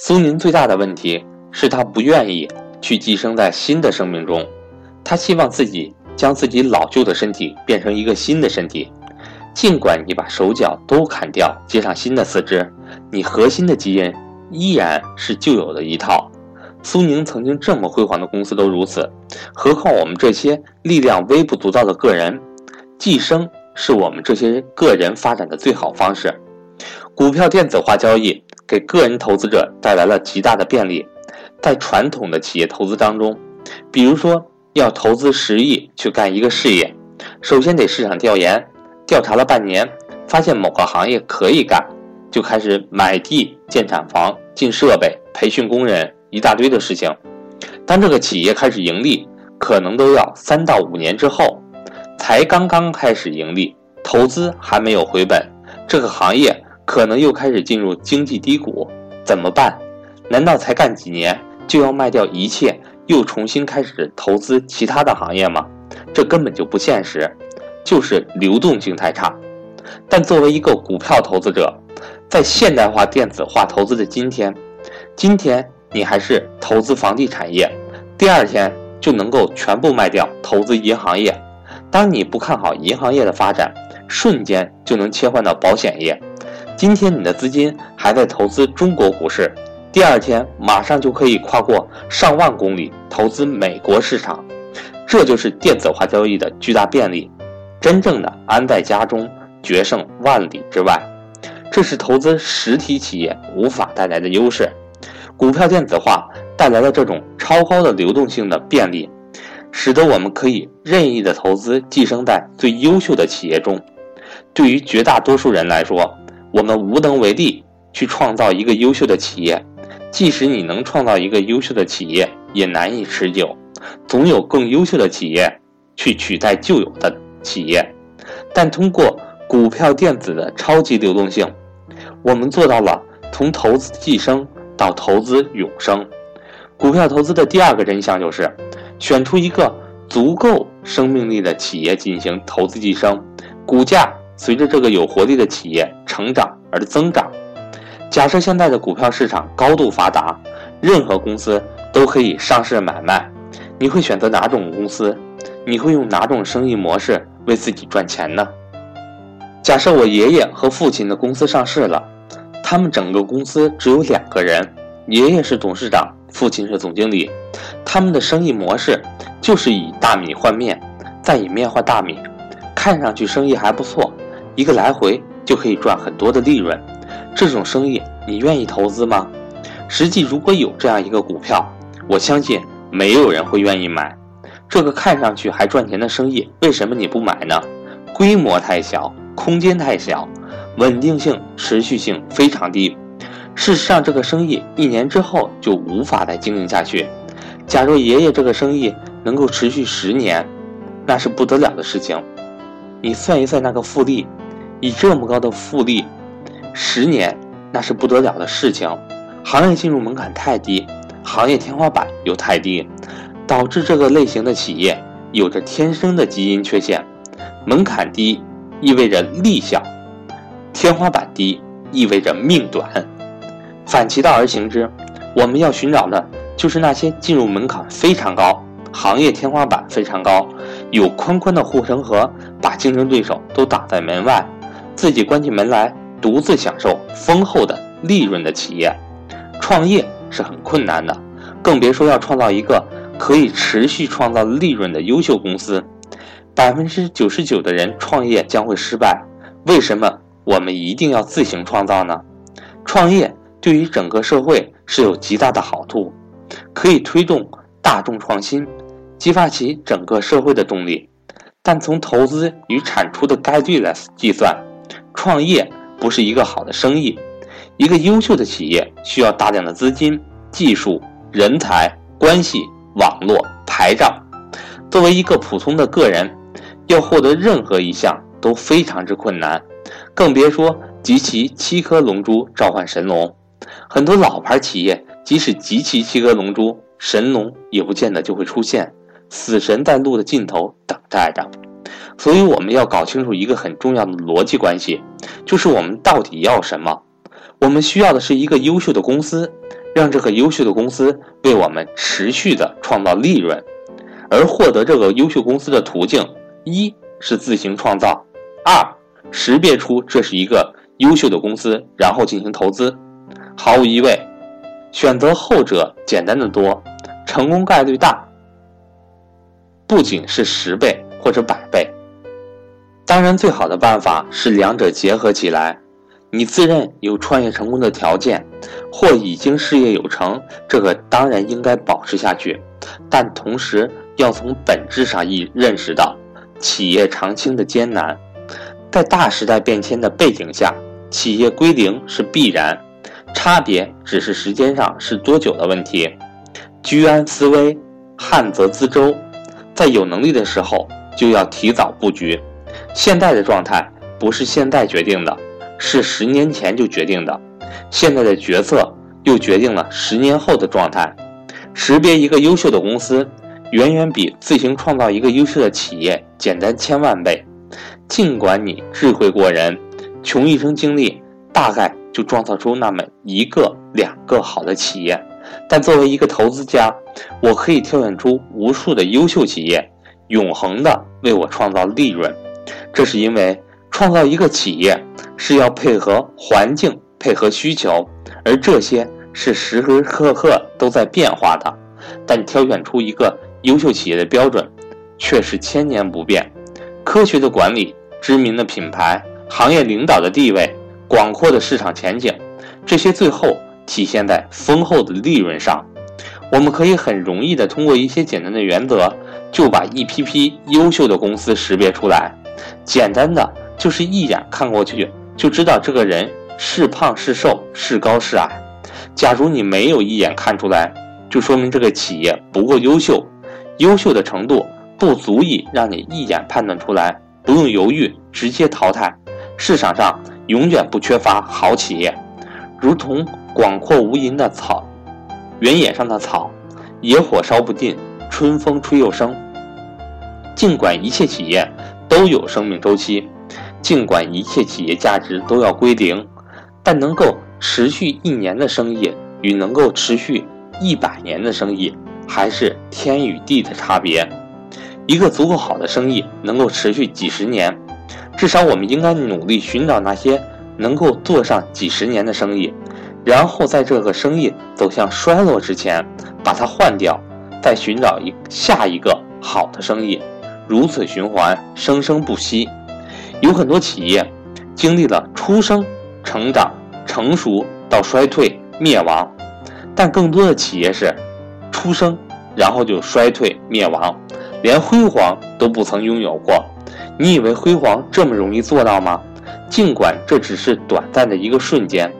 苏宁最大的问题是他不愿意去寄生在新的生命中，他希望自己将自己老旧的身体变成一个新的身体。尽管你把手脚都砍掉，接上新的四肢，你核心的基因依然是旧有的一套。苏宁曾经这么辉煌的公司都如此，何况我们这些力量微不足道的个人？寄生是我们这些个人发展的最好方式。股票电子化交易给个人投资者带来了极大的便利。在传统的企业投资当中，比如说要投资十亿去干一个事业，首先得市场调研。调查了半年，发现某个行业可以干，就开始买地建厂房、进设备、培训工人，一大堆的事情。当这个企业开始盈利，可能都要三到五年之后，才刚刚开始盈利，投资还没有回本，这个行业可能又开始进入经济低谷，怎么办？难道才干几年就要卖掉一切，又重新开始投资其他的行业吗？这根本就不现实。就是流动性太差，但作为一个股票投资者，在现代化电子化投资的今天，今天你还是投资房地产业，第二天就能够全部卖掉投资银行业。当你不看好银行业的发展，瞬间就能切换到保险业。今天你的资金还在投资中国股市，第二天马上就可以跨过上万公里投资美国市场。这就是电子化交易的巨大便利。真正的安在家中，决胜万里之外，这是投资实体企业无法带来的优势。股票电子化带来了这种超高的流动性的便利，使得我们可以任意的投资寄生在最优秀的企业中。对于绝大多数人来说，我们无能为力去创造一个优秀的企业。即使你能创造一个优秀的企业，也难以持久。总有更优秀的企业去取代旧有的。企业，但通过股票电子的超级流动性，我们做到了从投资寄生到投资永生。股票投资的第二个真相就是，选出一个足够生命力的企业进行投资寄生，股价随着这个有活力的企业成长而增长。假设现在的股票市场高度发达，任何公司都可以上市买卖，你会选择哪种公司？你会用哪种生意模式为自己赚钱呢？假设我爷爷和父亲的公司上市了，他们整个公司只有两个人，爷爷是董事长，父亲是总经理。他们的生意模式就是以大米换面，再以面换大米，看上去生意还不错，一个来回就可以赚很多的利润。这种生意你愿意投资吗？实际如果有这样一个股票，我相信没有人会愿意买。这个看上去还赚钱的生意，为什么你不买呢？规模太小，空间太小，稳定性、持续性非常低。事实上，这个生意一年之后就无法再经营下去。假如爷爷这个生意能够持续十年，那是不得了的事情。你算一算那个复利，以这么高的复利，十年那是不得了的事情。行业进入门槛太低，行业天花板又太低。导致这个类型的企业有着天生的基因缺陷，门槛低意味着利小，天花板低意味着命短。反其道而行之，我们要寻找的就是那些进入门槛非常高、行业天花板非常高、有宽宽的护城河，把竞争对手都挡在门外，自己关起门来独自享受丰厚的利润的企业。创业是很困难的，更别说要创造一个。可以持续创造利润的优秀公司，百分之九十九的人创业将会失败。为什么我们一定要自行创造呢？创业对于整个社会是有极大的好处，可以推动大众创新，激发起整个社会的动力。但从投资与产出的概率来计算，创业不是一个好的生意。一个优秀的企业需要大量的资金、技术、人才、关系。网络牌照，作为一个普通的个人，要获得任何一项都非常之困难，更别说集齐七颗龙珠召唤神龙。很多老牌企业即使集齐七颗龙珠，神龙也不见得就会出现，死神在路的尽头等待着。所以我们要搞清楚一个很重要的逻辑关系，就是我们到底要什么？我们需要的是一个优秀的公司，让这个优秀的公司为我们持续的创造利润。而获得这个优秀公司的途径，一是自行创造，二识别出这是一个优秀的公司，然后进行投资。毫无疑问，选择后者简单的多，成功概率大，不仅是十倍或者百倍。当然，最好的办法是两者结合起来。你自认有创业成功的条件，或已经事业有成，这个当然应该保持下去，但同时。要从本质上意认识到企业长青的艰难，在大时代变迁的背景下，企业归零是必然，差别只是时间上是多久的问题。居安思危，旱则资周，在有能力的时候就要提早布局。现在的状态不是现在决定的，是十年前就决定的。现在的决策又决定了十年后的状态。识别一个优秀的公司。远远比自行创造一个优秀的企业简单千万倍。尽管你智慧过人，穷一生精力大概就创造出那么一个两个好的企业，但作为一个投资家，我可以挑选出无数的优秀企业，永恒的为我创造利润。这是因为创造一个企业是要配合环境、配合需求，而这些是时时刻刻都在变化的。但挑选出一个。优秀企业的标准却是千年不变，科学的管理、知名的品牌、行业领导的地位、广阔的市场前景，这些最后体现在丰厚的利润上。我们可以很容易的通过一些简单的原则，就把一批批优秀的公司识别出来。简单的就是一眼看过去就知道这个人是胖是瘦是高是矮。假如你没有一眼看出来，就说明这个企业不够优秀。优秀的程度不足以让你一眼判断出来，不用犹豫直接淘汰。市场上永远不缺乏好企业，如同广阔无垠的草，原野上的草，野火烧不尽，春风吹又生。尽管一切企业都有生命周期，尽管一切企业价值都要归零，但能够持续一年的生意与能够持续一百年的生意。还是天与地的差别。一个足够好的生意能够持续几十年，至少我们应该努力寻找那些能够做上几十年的生意，然后在这个生意走向衰落之前把它换掉，再寻找一下一个好的生意，如此循环，生生不息。有很多企业经历了出生、成长、成熟到衰退、灭亡，但更多的企业是。出生，然后就衰退灭亡，连辉煌都不曾拥有过。你以为辉煌这么容易做到吗？尽管这只是短暂的一个瞬间，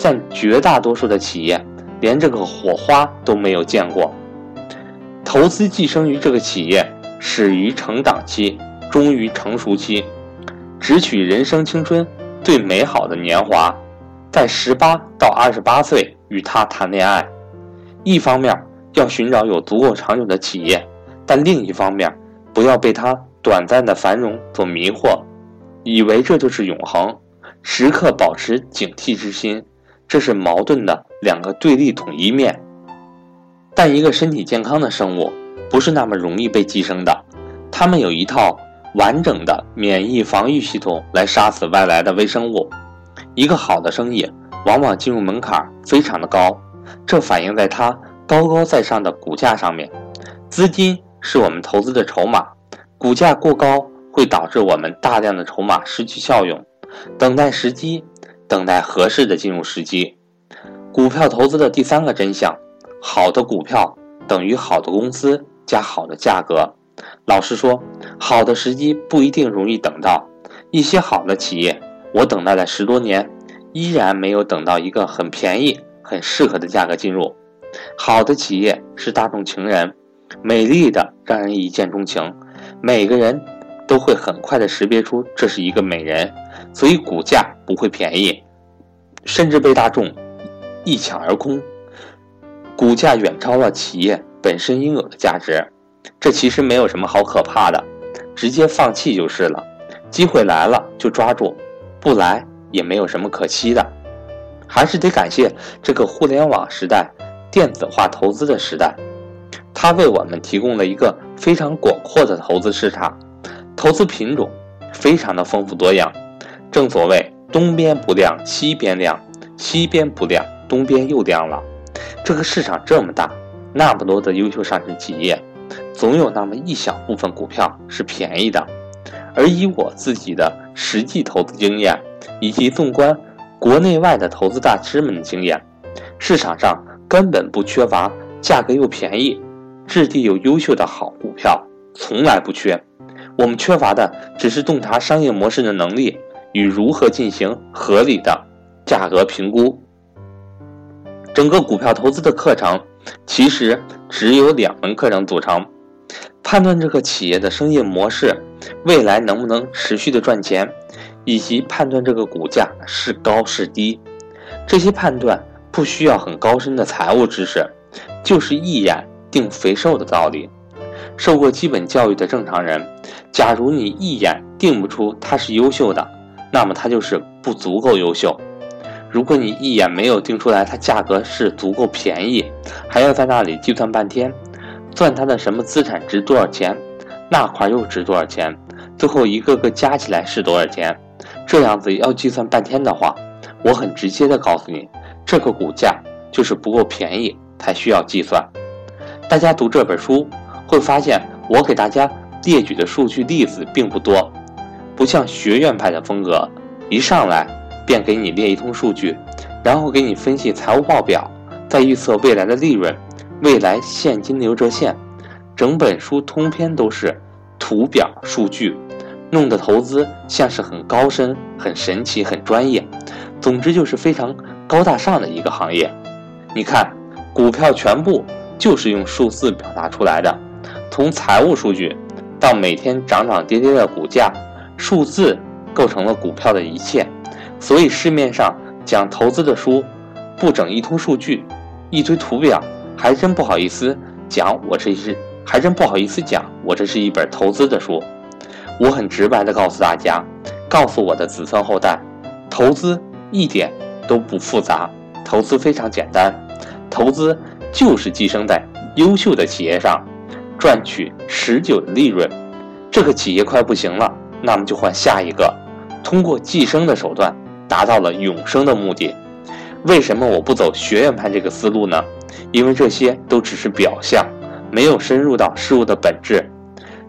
但绝大多数的企业连这个火花都没有见过。投资寄生于这个企业，始于成长期，终于成熟期，只取人生青春最美好的年华，在十八到二十八岁与他谈恋爱。一方面。要寻找有足够长久的企业，但另一方面，不要被他短暂的繁荣所迷惑，以为这就是永恒。时刻保持警惕之心，这是矛盾的两个对立统一面。但一个身体健康的生物不是那么容易被寄生的，它们有一套完整的免疫防御系统来杀死外来的微生物。一个好的生意往往进入门槛非常的高，这反映在它。高高在上的股价上面，资金是我们投资的筹码，股价过高会导致我们大量的筹码失去效用。等待时机，等待合适的进入时机。股票投资的第三个真相：好的股票等于好的公司加好的价格。老实说，好的时机不一定容易等到。一些好的企业，我等待了十多年，依然没有等到一个很便宜、很适合的价格进入。好的企业是大众情人，美丽的让人一见钟情，每个人都会很快的识别出这是一个美人，所以股价不会便宜，甚至被大众一抢而空，股价远超了企业本身应有的价值。这其实没有什么好可怕的，直接放弃就是了。机会来了就抓住，不来也没有什么可惜的。还是得感谢这个互联网时代、电子化投资的时代，它为我们提供了一个非常广阔的投资市场，投资品种非常的丰富多样。正所谓东边不亮西边亮，西边不亮东边又亮了。这个市场这么大，那么多的优秀上市企业，总有那么一小部分股票是便宜的。而以我自己的实际投资经验，以及纵观国内外的投资大师们的经验，市场上根本不缺乏价格又便宜、质地又优秀的好股票，从来不缺。我们缺乏的只是洞察商业模式的能力与如何进行合理的价格评估。整个股票投资的课程其实只有两门课程组成：判断这个企业的商业模式未来能不能持续的赚钱。以及判断这个股价是高是低，这些判断不需要很高深的财务知识，就是一眼定肥瘦的道理。受过基本教育的正常人，假如你一眼定不出它是优秀的，那么它就是不足够优秀。如果你一眼没有定出来它价格是足够便宜，还要在那里计算半天，算它的什么资产值多少钱，那块又值多少钱，最后一个个加起来是多少钱？这样子要计算半天的话，我很直接的告诉你，这个股价就是不够便宜才需要计算。大家读这本书会发现，我给大家列举的数据例子并不多，不像学院派的风格，一上来便给你列一通数据，然后给你分析财务报表，再预测未来的利润、未来现金流折现。整本书通篇都是图表数据。弄的投资像是很高深、很神奇、很专业，总之就是非常高大上的一个行业。你看，股票全部就是用数字表达出来的，从财务数据到每天涨涨跌跌的股价，数字构成了股票的一切。所以市面上讲投资的书，不整一通数据、一堆图表，还真不好意思讲我这是，还真不好意思讲我这是一本投资的书。我很直白的告诉大家，告诉我的子孙后代，投资一点都不复杂，投资非常简单，投资就是寄生在优秀的企业上，赚取持久的利润。这个企业快不行了，那么就换下一个，通过寄生的手段达到了永生的目的。为什么我不走学院派这个思路呢？因为这些都只是表象，没有深入到事物的本质。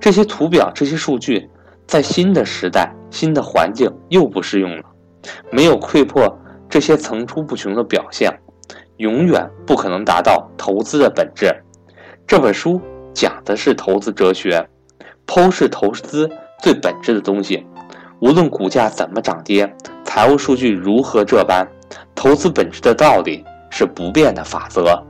这些图表，这些数据。在新的时代、新的环境又不适用了，没有窥破这些层出不穷的表象，永远不可能达到投资的本质。这本书讲的是投资哲学，剖析投资最本质的东西。无论股价怎么涨跌，财务数据如何这般，投资本质的道理是不变的法则。